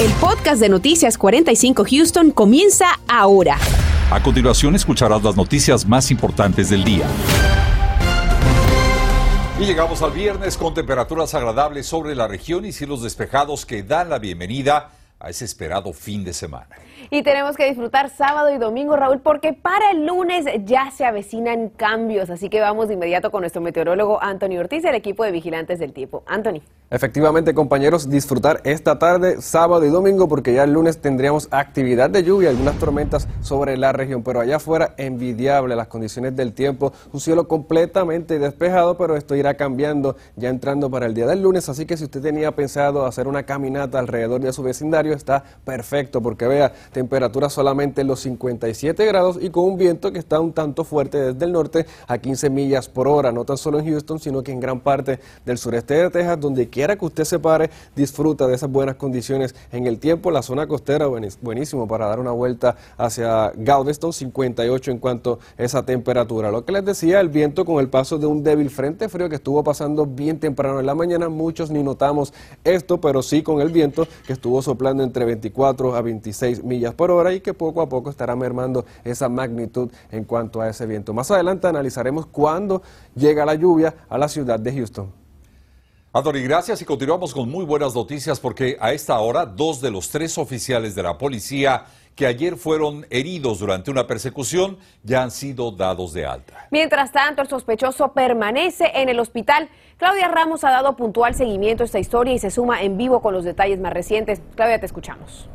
El podcast de Noticias 45 Houston comienza ahora. A continuación escucharás las noticias más importantes del día. Y llegamos al viernes con temperaturas agradables sobre la región y cielos despejados que dan la bienvenida a ese esperado fin de semana. Y tenemos que disfrutar sábado y domingo, Raúl, porque para el lunes ya se avecinan cambios. Así que vamos de inmediato con nuestro meteorólogo Anthony Ortiz, el equipo de vigilantes del tiempo. Anthony. Efectivamente, compañeros, disfrutar esta tarde, sábado y domingo, porque ya el lunes tendríamos actividad de lluvia, algunas tormentas sobre la región, pero allá afuera envidiable las condiciones del tiempo, un cielo completamente despejado, pero esto irá cambiando ya entrando para el día del lunes, así que si usted tenía pensado hacer una caminata alrededor de su vecindario, está perfecto, porque vea, temperatura solamente en los 57 grados y con un viento que está un tanto fuerte desde el norte a 15 millas por hora, no tan solo en Houston, sino que en gran parte del sureste de Texas, donde quiera que usted se pare, disfruta de esas buenas condiciones en el tiempo. La zona costera, buenísimo para dar una vuelta hacia Galveston, 58 en cuanto a esa temperatura. Lo que les decía, el viento con el paso de un débil frente frío que estuvo pasando bien temprano en la mañana, muchos ni notamos esto, pero sí con el viento que estuvo soplando entre 24 a 26 millas por hora y que poco a poco estará mermando esa magnitud en cuanto a ese viento. Más adelante analizaremos cuándo llega la lluvia a la ciudad de Houston. Anthony, gracias y continuamos con muy buenas noticias porque a esta hora dos de los tres oficiales de la policía que ayer fueron heridos durante una persecución ya han sido dados de alta. Mientras tanto, el sospechoso permanece en el hospital. Claudia Ramos ha dado puntual seguimiento a esta historia y se suma en vivo con los detalles más recientes. Claudia, te escuchamos.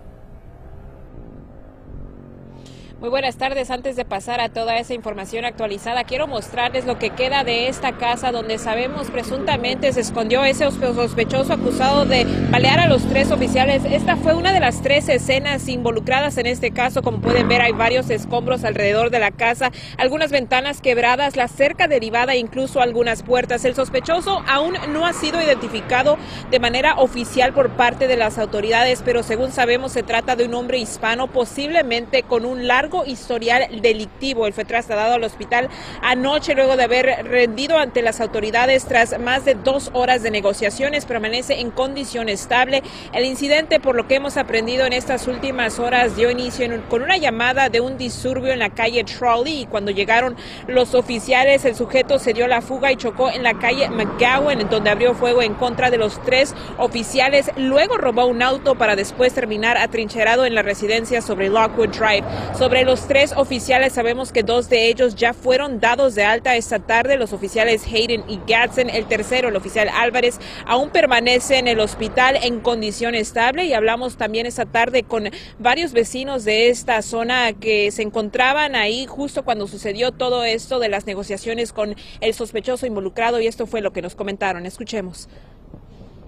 Muy buenas tardes. Antes de pasar a toda esa información actualizada, quiero mostrarles lo que queda de esta casa donde sabemos presuntamente se escondió ese sospechoso acusado de balear a los tres oficiales. Esta fue una de las tres escenas involucradas en este caso. Como pueden ver, hay varios escombros alrededor de la casa, algunas ventanas quebradas, la cerca derivada incluso algunas puertas. El sospechoso aún no ha sido identificado de manera oficial por parte de las autoridades, pero según sabemos se trata de un hombre hispano, posiblemente con un largo historial delictivo. Él fue trasladado al hospital anoche luego de haber rendido ante las autoridades tras más de dos horas de negociaciones. Permanece en condición estable. El incidente, por lo que hemos aprendido en estas últimas horas, dio inicio con una llamada de un disturbio en la calle Trolley y cuando llegaron los oficiales, el sujeto se dio la fuga y chocó en la calle McGowan, en donde abrió fuego en contra de los tres oficiales. Luego robó un auto para después terminar atrincherado en la residencia sobre Lockwood Drive. Sobre los tres oficiales sabemos que dos de ellos ya fueron dados de alta esta tarde, los oficiales Hayden y Gadsden. El tercero, el oficial Álvarez, aún permanece en el hospital en condición estable y hablamos también esta tarde con varios vecinos de esta zona que se encontraban ahí justo cuando sucedió todo esto de las negociaciones con el sospechoso involucrado y esto fue lo que nos comentaron. Escuchemos.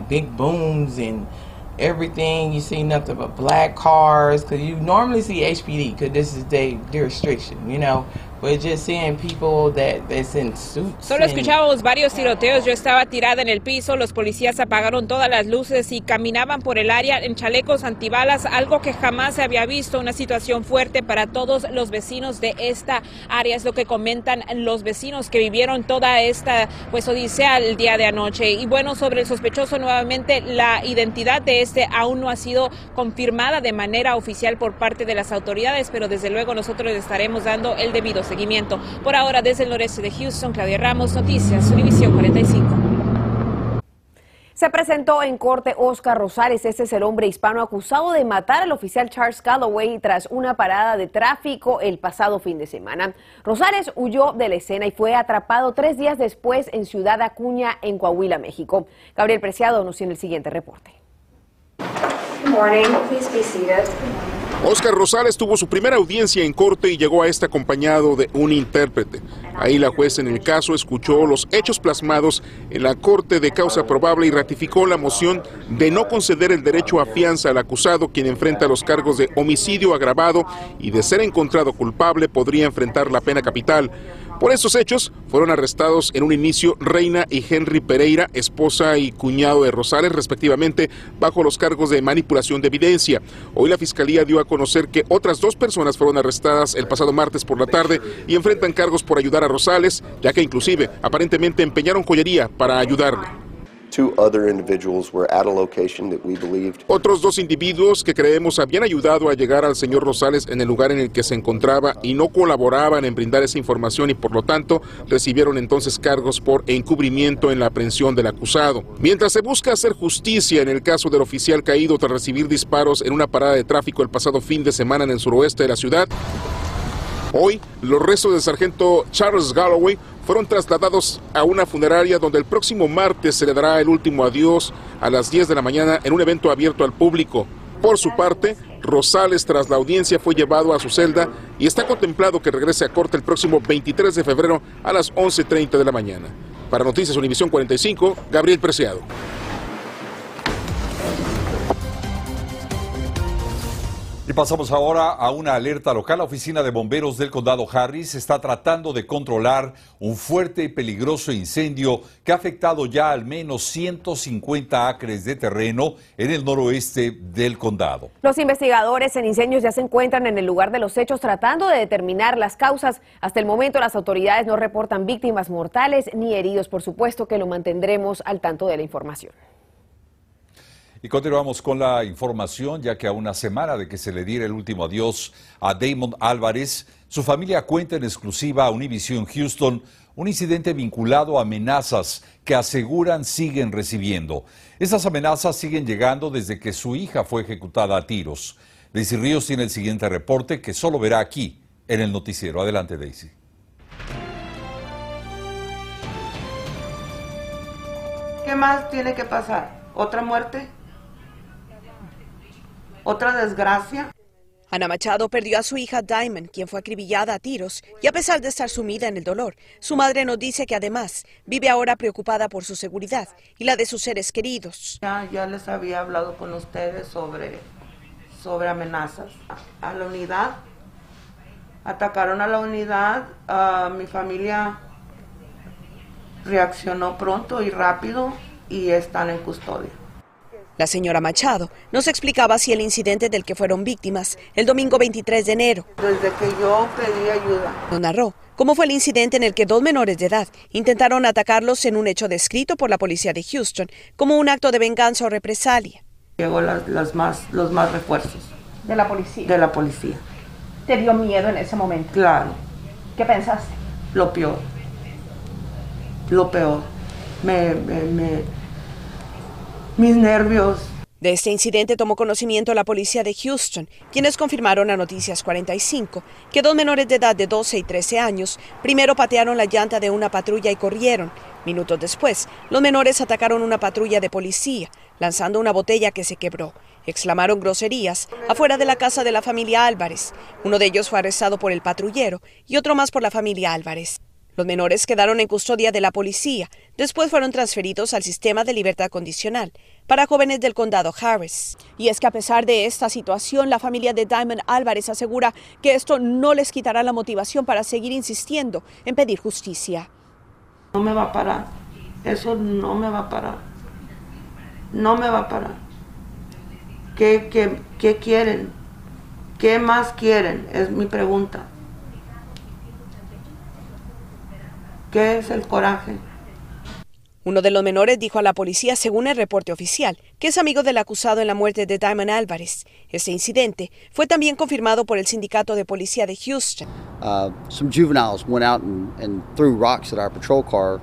Big booms and everything. You see nothing but black cars because you normally see HPD because this is their, their restriction, you know. Solo escuchábamos varios tiroteos. Yo estaba tirada en el piso. Los policías apagaron todas las luces y caminaban por el área en chalecos antibalas, algo que jamás se había visto. Una situación fuerte para todos los vecinos de esta área. Es lo que comentan los vecinos que vivieron toda esta pues odisea el día de anoche. Y bueno, sobre el sospechoso nuevamente, la identidad de este aún no ha sido confirmada de manera oficial por parte de las autoridades, pero desde luego nosotros le estaremos dando el debido seguimiento por ahora, desde el noreste de Houston, Claudia Ramos, Noticias, Univisión 45. Se presentó en corte Oscar Rosales, este es el hombre hispano acusado de matar al oficial Charles Calloway tras una parada de tráfico el pasado fin de semana. Rosales huyó de la escena y fue atrapado tres días después en Ciudad Acuña, en Coahuila, México. Gabriel Preciado nos tiene el siguiente reporte. Good morning. Please be seated. Oscar Rosales tuvo su primera audiencia en corte y llegó a este acompañado de un intérprete. Ahí la juez en el caso escuchó los hechos plasmados en la corte de causa probable y ratificó la moción de no conceder el derecho a fianza al acusado, quien enfrenta los cargos de homicidio agravado y de ser encontrado culpable podría enfrentar la pena capital. Por estos hechos fueron arrestados en un inicio Reina y Henry Pereira, esposa y cuñado de Rosales, respectivamente, bajo los cargos de manipulación de evidencia. Hoy la Fiscalía dio a conocer que otras dos personas fueron arrestadas el pasado martes por la tarde y enfrentan cargos por ayudar a Rosales, ya que inclusive aparentemente empeñaron joyería para ayudarle. Otros dos individuos que creemos habían ayudado a llegar al señor Rosales en el lugar en el que se encontraba y no colaboraban en brindar esa información y por lo tanto recibieron entonces cargos por encubrimiento en la aprehensión del acusado. Mientras se busca hacer justicia en el caso del oficial caído tras recibir disparos en una parada de tráfico el pasado fin de semana en el suroeste de la ciudad, Hoy, los restos del sargento Charles Galloway fueron trasladados a una funeraria donde el próximo martes se le dará el último adiós a las 10 de la mañana en un evento abierto al público. Por su parte, Rosales, tras la audiencia, fue llevado a su celda y está contemplado que regrese a corte el próximo 23 de febrero a las 11.30 de la mañana. Para Noticias Univisión 45, Gabriel Preciado. Pasamos ahora a una alerta local. La oficina de bomberos del condado Harris está tratando de controlar un fuerte y peligroso incendio que ha afectado ya al menos 150 acres de terreno en el noroeste del condado. Los investigadores en incendios ya se encuentran en el lugar de los hechos tratando de determinar las causas. Hasta el momento las autoridades no reportan víctimas mortales ni heridos. Por supuesto que lo mantendremos al tanto de la información. Y continuamos con la información, ya que a una semana de que se le diera el último adiós a Damon Álvarez, su familia cuenta en exclusiva a Univision Houston un incidente vinculado a amenazas que aseguran siguen recibiendo. Esas amenazas siguen llegando desde que su hija fue ejecutada a tiros. Daisy Ríos tiene el siguiente reporte que solo verá aquí en el noticiero. Adelante, Daisy. ¿Qué más tiene que pasar? ¿Otra muerte? Otra desgracia. Ana Machado perdió a su hija Diamond, quien fue acribillada a tiros, y a pesar de estar sumida en el dolor, su madre nos dice que además vive ahora preocupada por su seguridad y la de sus seres queridos. Ya, ya les había hablado con ustedes sobre, sobre amenazas a, la unidad. Atacaron a la unidad, mi familia reaccionó pronto y rápido y están en custodia. La señora Machado nos explicaba si el incidente del que fueron víctimas el domingo 23 de enero. Desde que yo pedí ayuda. Nos narró cómo fue el incidente en el que dos menores de edad intentaron atacarlos en un hecho descrito por la policía de Houston como un acto de venganza o represalia. Llegó las, más, los más refuerzos. ¿De la policía? De la policía. ¿Te dio miedo en ese momento? Claro. ¿Qué pensaste? Lo peor. Lo peor. me, me mis nervios. De este incidente tomó conocimiento la policía de Houston, quienes confirmaron a Noticias 45 que dos menores de edad de 12 y 13 años primero patearon la llanta de una patrulla y corrieron. Minutos después, los menores atacaron una patrulla de policía, lanzando una botella que se quebró. Exclamaron groserías afuera de la casa de la familia Álvarez. Uno de ellos fue arrestado por el patrullero y otro más por la familia Álvarez. Los menores quedaron en custodia de la policía, después fueron transferidos al sistema de libertad condicional para jóvenes del condado Harris. Y es que a pesar de esta situación, la familia de Diamond Álvarez asegura que esto no les quitará la motivación para seguir insistiendo en pedir justicia. No me va a parar, eso no me va a parar, no me va a parar. ¿Qué, qué, quieren? ¿Qué más quieren? Es mi pregunta. ¿Qué es el coraje? Uno de los menores dijo a la policía, según el reporte oficial, que es amigo del acusado en la muerte de Diamond Álvarez. Ese incidente fue también confirmado por el sindicato de policía de Houston. Uh, some juveniles went out and, and threw rocks at our patrol car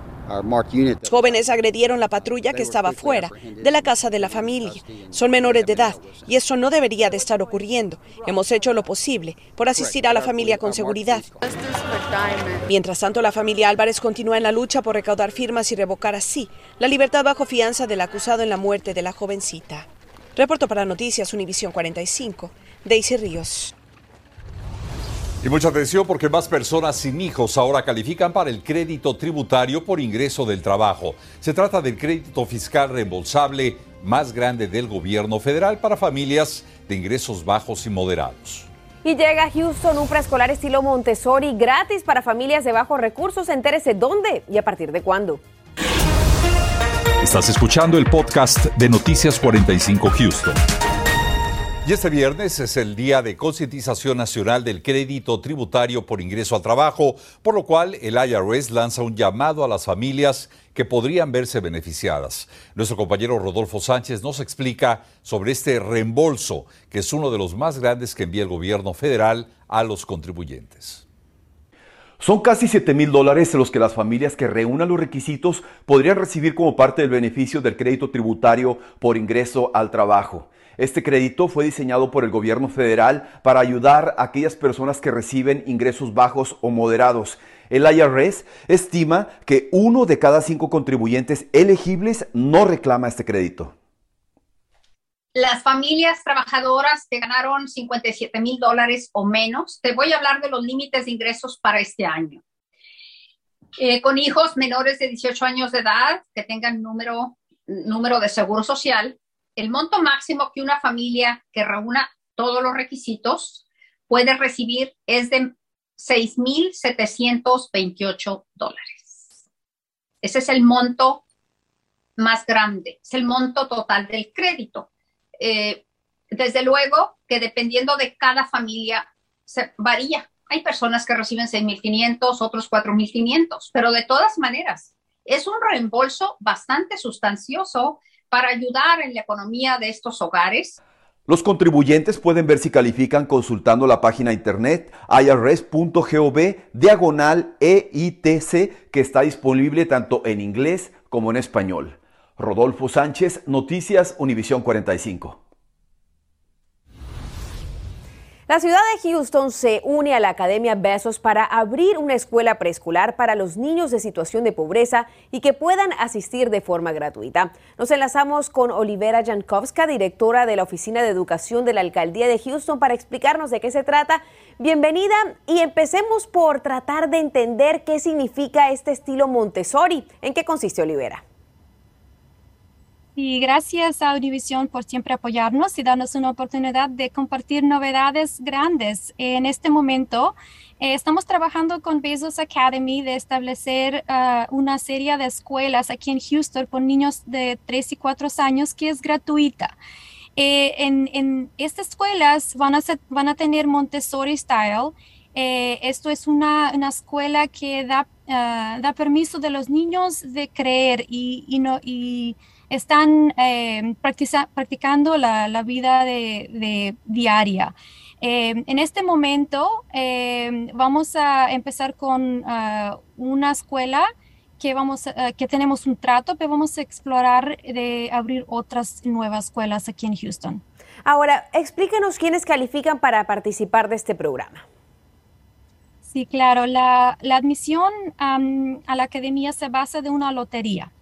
jóvenes agredieron la patrulla que estaba fuera de la casa de la familia. Son menores de edad y eso no debería de estar ocurriendo. Hemos hecho lo posible por asistir a la familia con seguridad. Mientras tanto, la familia Álvarez continúa en la lucha por recaudar firmas y revocar así la libertad bajo fianza del acusado en la muerte de la jovencita. Reporto para Noticias Univisión 45, Daisy Ríos. Y mucha atención porque más personas sin hijos ahora califican para el crédito tributario por ingreso del trabajo. Se trata del crédito fiscal reembolsable más grande del gobierno federal para familias de ingresos bajos y moderados. Y llega a Houston un preescolar estilo Montessori gratis para familias de bajos recursos. Entérese dónde y a partir de cuándo. Estás escuchando el podcast de Noticias 45 Houston. Este viernes es el día de concientización nacional del crédito tributario por ingreso al trabajo, por lo cual el IRS lanza un llamado a las familias que podrían verse beneficiadas. Nuestro compañero Rodolfo Sánchez nos explica sobre este reembolso, que es uno de los más grandes que envía el gobierno federal a los contribuyentes. Son casi 7 mil dólares los que las familias que reúnan los requisitos podrían recibir como parte del beneficio del crédito tributario por ingreso al trabajo. Este crédito fue diseñado por el gobierno federal para ayudar a aquellas personas que reciben ingresos bajos o moderados. El IRS estima que uno de cada cinco contribuyentes elegibles no reclama este crédito. Las familias trabajadoras que ganaron 57 mil dólares o menos, te voy a hablar de los límites de ingresos para este año. Eh, con hijos menores de 18 años de edad que tengan número, número de seguro social, el monto máximo que una familia que reúna todos los requisitos puede recibir es de 6.728 dólares. Ese es el monto más grande, es el monto total del crédito. Eh, desde luego que dependiendo de cada familia se varía. Hay personas que reciben 6.500, otros 4.500, pero de todas maneras es un reembolso bastante sustancioso para ayudar en la economía de estos hogares. Los contribuyentes pueden ver si califican consultando la página internet irs.gov diagonal EITC que está disponible tanto en inglés como en español. Rodolfo Sánchez, Noticias Univisión 45. La ciudad de Houston se une a la Academia Besos para abrir una escuela preescolar para los niños de situación de pobreza y que puedan asistir de forma gratuita. Nos enlazamos con Olivera Jankowska, directora de la Oficina de Educación de la Alcaldía de Houston, para explicarnos de qué se trata. Bienvenida y empecemos por tratar de entender qué significa este estilo Montessori. ¿En qué consiste Olivera? Y gracias a Univision por siempre apoyarnos y darnos una oportunidad de compartir novedades grandes. En este momento eh, estamos trabajando con Bezos Academy de establecer ah, una serie de escuelas aquí en Houston por niños de 3 y 4 años que es gratuita. Eh, en, estas escuelas van a, van a tener Montessori Style. Eh, esto es una, escuela que da, ah, da permiso de los niños de creer y, y no, y están eh, practicando la, vida de, diaria. Eh, en este momento vamos a empezar con ah, una escuela que, vamos, que tenemos un trato, pero vamos a explorar de abrir otras nuevas escuelas aquí en Houston. Ahora, explíquenos quiénes califican para participar de este programa. Sí, claro. La, admisión a la academia se basa de una lotería.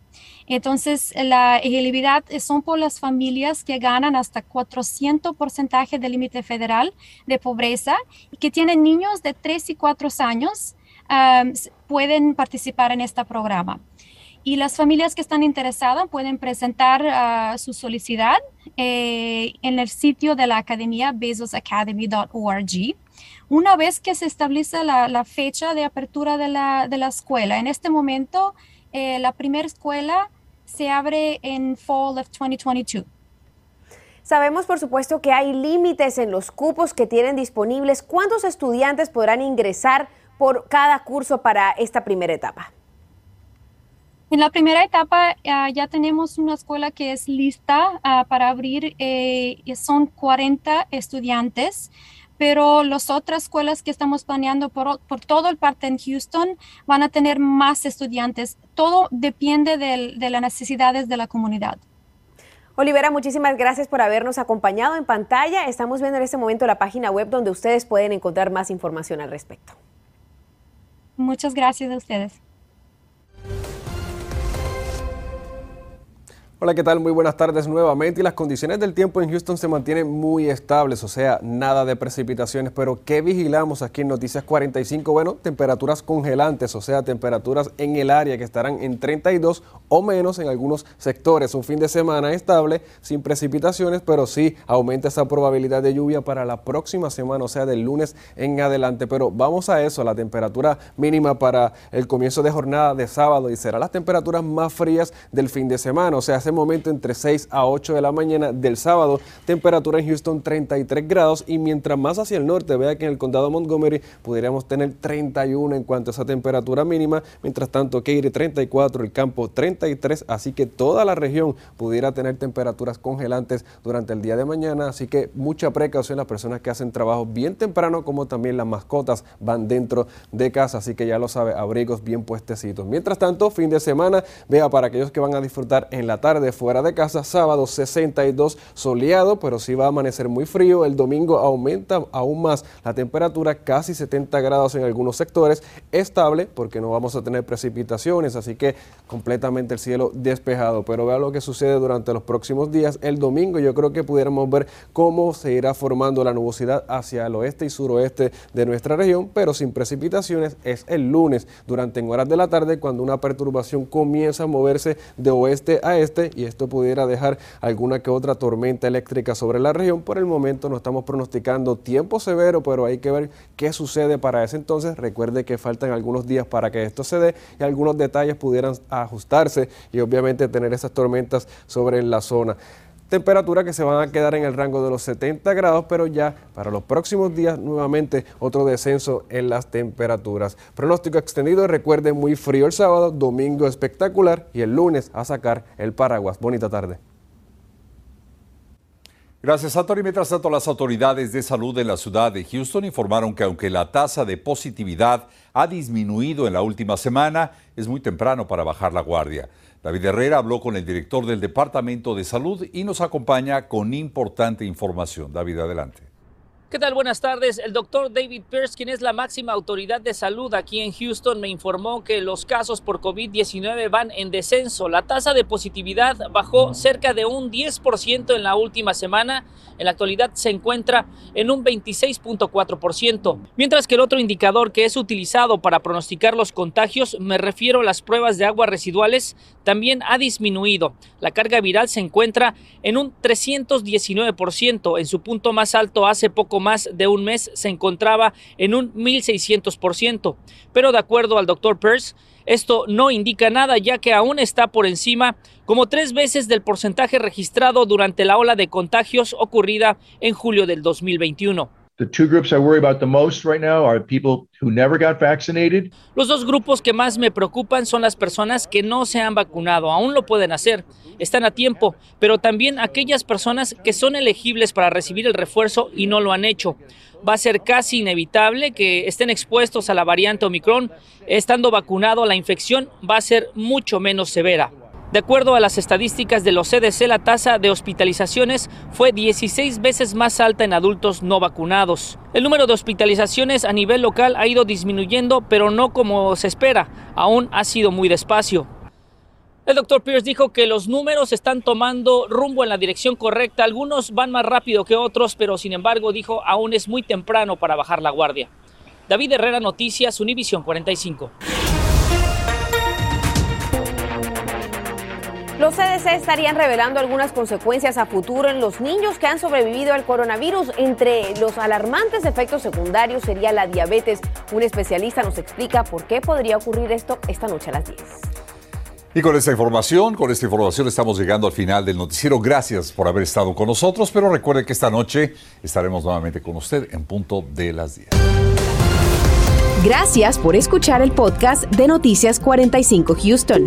Entonces, la elegibilidad son por las familias que ganan hasta 400 porcentaje del límite federal de pobreza y que tienen niños de 3 y 4 años, pueden participar en este programa. Y las familias que están interesadas pueden presentar ah, su solicitud eh, en el sitio de la academia bezosacademy.org. Una vez que se establece la, fecha de apertura de la, de la, escuela, en este momento eh, la primera escuela se abre en fall of 2022. Sabemos, por supuesto, que hay límites en los cupos que tienen disponibles. ¿Cuántos estudiantes podrán ingresar por cada curso para esta primera etapa? En la primera etapa ah, ya tenemos una escuela que es lista ah, para abrir, eh, son 40 estudiantes pero las otras escuelas que estamos planeando por, todo el parte en Houston van a tener más estudiantes. Todo depende de las necesidades de la comunidad. Olivera, muchísimas gracias por habernos acompañado en pantalla. Estamos viendo en este momento la página web donde ustedes pueden encontrar más información al respecto. Muchas gracias a ustedes. Hola, ¿qué tal? Muy buenas tardes nuevamente. Y las condiciones del tiempo en Houston se mantienen muy estables, o sea, nada de precipitaciones. Pero ¿qué vigilamos aquí en Noticias 45? Bueno, temperaturas congelantes, o sea, temperaturas en el área que estarán en 32 o menos en algunos sectores. Un fin de semana estable, sin precipitaciones, pero sí aumenta esa probabilidad de lluvia para la próxima semana, o sea, del lunes en adelante. Pero vamos a eso, la temperatura mínima para el comienzo de jornada de sábado y será las temperaturas más frías del fin de semana, o sea, momento entre 6 a 8 de la mañana del sábado. Temperatura en Houston 33 grados y mientras más hacia el norte, vea que en el condado Montgomery pudiéramos tener 31 en cuanto a esa temperatura mínima. Mientras tanto, Katy 34, el campo 33, así que toda la región pudiera tener temperaturas congelantes durante el día de mañana. Así que mucha precaución las personas que hacen trabajo bien temprano, como también las mascotas van dentro de casa. Así que ya lo sabe, abrigos bien puestecitos. Mientras tanto, fin de semana, vea para aquellos que van a disfrutar en la tarde fuera de casa, sábado 62 soleado, pero sí va a amanecer muy frío. El domingo aumenta aún más la temperatura, casi 70 grados en algunos sectores, estable porque no vamos a tener precipitaciones, así que completamente el cielo despejado. Pero vea lo que sucede durante los próximos días. El domingo yo creo que pudiéramos ver cómo se irá formando la nubosidad hacia el oeste y suroeste de nuestra región, pero sin precipitaciones. Es el lunes durante en horas de la tarde cuando una perturbación comienza a moverse de oeste a este y esto pudiera dejar alguna que otra tormenta eléctrica sobre la región. Por el momento no estamos pronosticando tiempo severo, pero hay que ver qué sucede para ese entonces. Recuerde que faltan algunos días para que esto se dé y algunos detalles pudieran ajustarse y obviamente tener esas tormentas sobre la zona temperatura que se van a quedar en el rango de los 70 grados, pero ya para los próximos días nuevamente otro descenso en las temperaturas. Pronóstico extendido, recuerden muy frío el sábado, domingo espectacular y el lunes a sacar el paraguas. Bonita tarde. Gracias, Anthony. Mientras tanto, las autoridades de salud de la ciudad de Houston informaron que aunque la tasa de positividad ha disminuido en la última semana, es muy temprano para bajar la guardia. David Herrera habló con el director del Departamento de Salud y nos acompaña con importante información. David, adelante. ¿Qué tal? Buenas tardes. El doctor David Pierce, quien es la máxima autoridad de salud aquí en Houston, me informó que los casos por COVID-19 van en descenso. La tasa de positividad bajó cerca de un 10% en la última semana. En la actualidad se encuentra en un 26.4%. Mientras que el otro indicador que es utilizado para pronosticar los contagios, me refiero a las pruebas de aguas residuales, también ha disminuido. La carga viral se encuentra en un 319%. En su punto más alto hace poco más de un mes se encontraba en un 1.600%. Pero de acuerdo al doctor Peirce, esto no indica nada ya que aún está por encima como tres veces del porcentaje registrado durante la ola de contagios ocurrida en julio del 2021. Los dos grupos que más me preocupan son las personas que no se han vacunado, aún lo pueden hacer, están a tiempo, pero también aquellas personas que son elegibles para recibir el refuerzo y no lo han hecho. Va a ser casi inevitable que estén expuestos a la variante Omicron. Estando vacunado, la infección va a ser mucho menos severa. De acuerdo a las estadísticas de los CDC, la tasa de hospitalizaciones fue 16 veces más alta en adultos no vacunados. El número de hospitalizaciones a nivel local ha ido disminuyendo, pero no como se espera, aún ha sido muy despacio. El doctor Pierce dijo que los números están tomando rumbo en la dirección correcta. Algunos van más rápido que otros, pero sin embargo dijo aún es muy temprano para bajar la guardia. David Herrera, Noticias, Univisión 45. Los CDC estarían revelando algunas consecuencias a futuro en los niños que han sobrevivido al coronavirus. Entre los alarmantes efectos secundarios sería la diabetes. Un especialista nos explica por qué podría ocurrir esto esta noche a las 10. Y con esta información, con esta información estamos llegando al final del noticiero. Gracias por haber estado con nosotros, pero recuerde que esta noche estaremos nuevamente con usted en punto de las 10. Gracias por escuchar el podcast de Noticias 45 Houston.